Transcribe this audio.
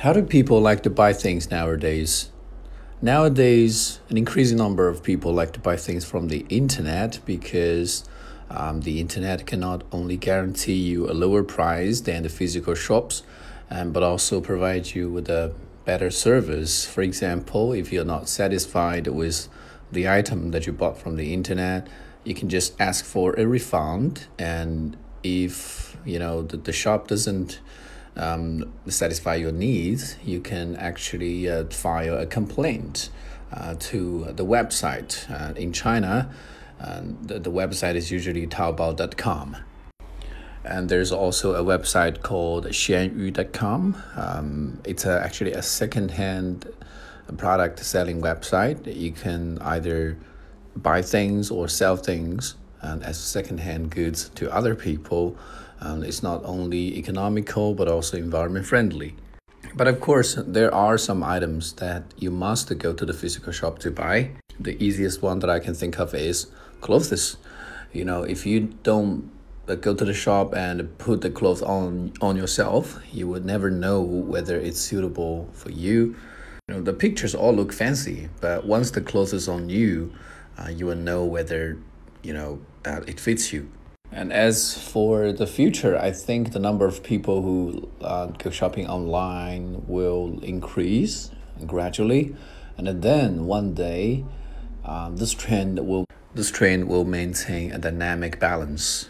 How do people like to buy things nowadays? Nowadays, an increasing number of people like to buy things from the internet because um, the internet can not only guarantee you a lower price than the physical shops, um, but also provide you with a better service. For example, if you're not satisfied with the item that you bought from the internet, you can just ask for a refund and if you know the, the shop doesn't um, satisfy your needs, you can actually uh, file a complaint uh, to the website. Uh, in China, uh, the, the website is usually Taobao.com. And there's also a website called Xianyu.com. Um, it's a, actually a second-hand product selling website. You can either buy things or sell things and as second-hand goods to other people um, it's not only economical but also environment friendly. But of course, there are some items that you must go to the physical shop to buy. The easiest one that I can think of is clothes. You know, if you don't uh, go to the shop and put the clothes on on yourself, you would never know whether it's suitable for you. You know, the pictures all look fancy, but once the clothes is on you, uh, you will know whether you know uh, it fits you. And as for the future, I think the number of people who uh, go shopping online will increase gradually, and then one day, um, this trend will this trend will maintain a dynamic balance.